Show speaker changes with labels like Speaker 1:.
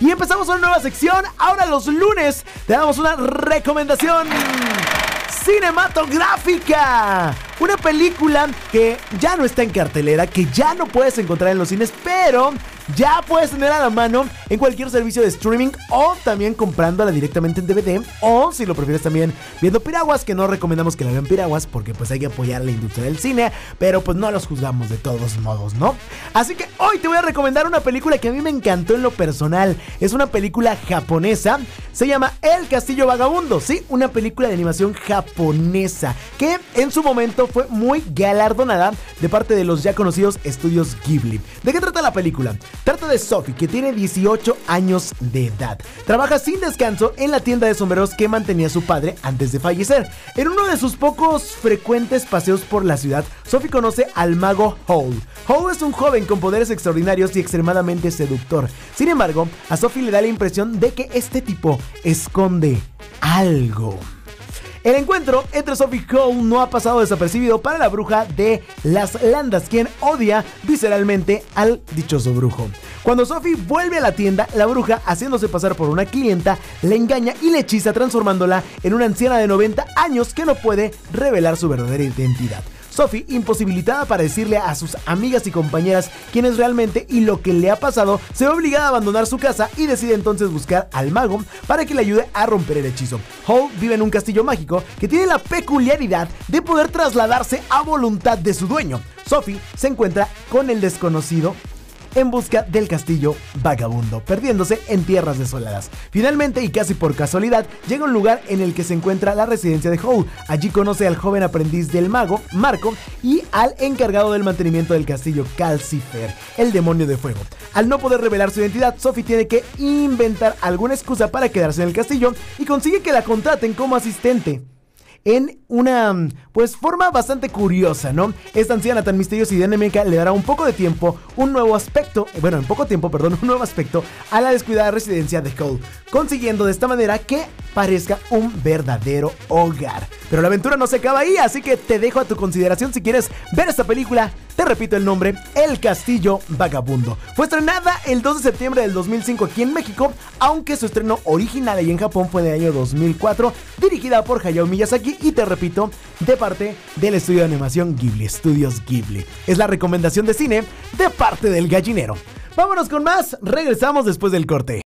Speaker 1: Y empezamos una nueva sección. Ahora los lunes te damos una recomendación cinematográfica. Una película que ya no está en cartelera, que ya no puedes encontrar en los cines, pero ya puedes tener a la mano en cualquier servicio de streaming o también comprándola directamente en DVD o si lo prefieres también viendo piraguas, que no recomendamos que la vean piraguas porque pues hay que apoyar la industria del cine, pero pues no los juzgamos de todos modos, ¿no? Así que hoy te voy a recomendar una película que a mí me encantó en lo personal. Es una película japonesa, se llama El Castillo Vagabundo, sí, una película de animación japonesa que en su momento fue muy galardonada de parte de los ya conocidos estudios Ghibli. ¿De qué trata la película? Trata de Sophie, que tiene 18 años de edad. Trabaja sin descanso en la tienda de sombreros que mantenía su padre antes de fallecer. En uno de sus pocos frecuentes paseos por la ciudad, Sophie conoce al mago Howl. Howl es un joven con poderes extraordinarios y extremadamente seductor. Sin embargo, a Sophie le da la impresión de que este tipo esconde algo. El encuentro entre Sophie Cole no ha pasado desapercibido para la bruja de las landas, quien odia visceralmente al dichoso brujo. Cuando Sophie vuelve a la tienda, la bruja, haciéndose pasar por una clienta, le engaña y le hechiza transformándola en una anciana de 90 años que no puede revelar su verdadera identidad. Sophie, imposibilitada para decirle a sus amigas y compañeras quién es realmente y lo que le ha pasado, se ve obligada a abandonar su casa y decide entonces buscar al mago para que le ayude a romper el hechizo. Howe vive en un castillo mágico que tiene la peculiaridad de poder trasladarse a voluntad de su dueño. Sophie se encuentra con el desconocido en busca del castillo vagabundo, perdiéndose en tierras desoladas. Finalmente, y casi por casualidad, llega a un lugar en el que se encuentra la residencia de Howe. Allí conoce al joven aprendiz del mago, Marco, y al encargado del mantenimiento del castillo, Calcifer, el demonio de fuego. Al no poder revelar su identidad, Sophie tiene que inventar alguna excusa para quedarse en el castillo y consigue que la contraten como asistente en una pues forma bastante curiosa, ¿no? Esta anciana tan misteriosa y dinámica le dará un poco de tiempo, un nuevo aspecto, bueno, en poco tiempo, perdón, un nuevo aspecto a la descuidada residencia de Cole, consiguiendo de esta manera que parezca un verdadero hogar. Pero la aventura no se acaba ahí, así que te dejo a tu consideración si quieres ver esta película. Te repito el nombre, El Castillo Vagabundo. Fue estrenada el 2 de septiembre del 2005 aquí en México, aunque su estreno original ahí en Japón fue del año 2004, dirigida por Hayao Miyazaki y te repito, de parte del estudio de animación Ghibli, Studios Ghibli. Es la recomendación de cine de parte del gallinero. Vámonos con más, regresamos después del corte.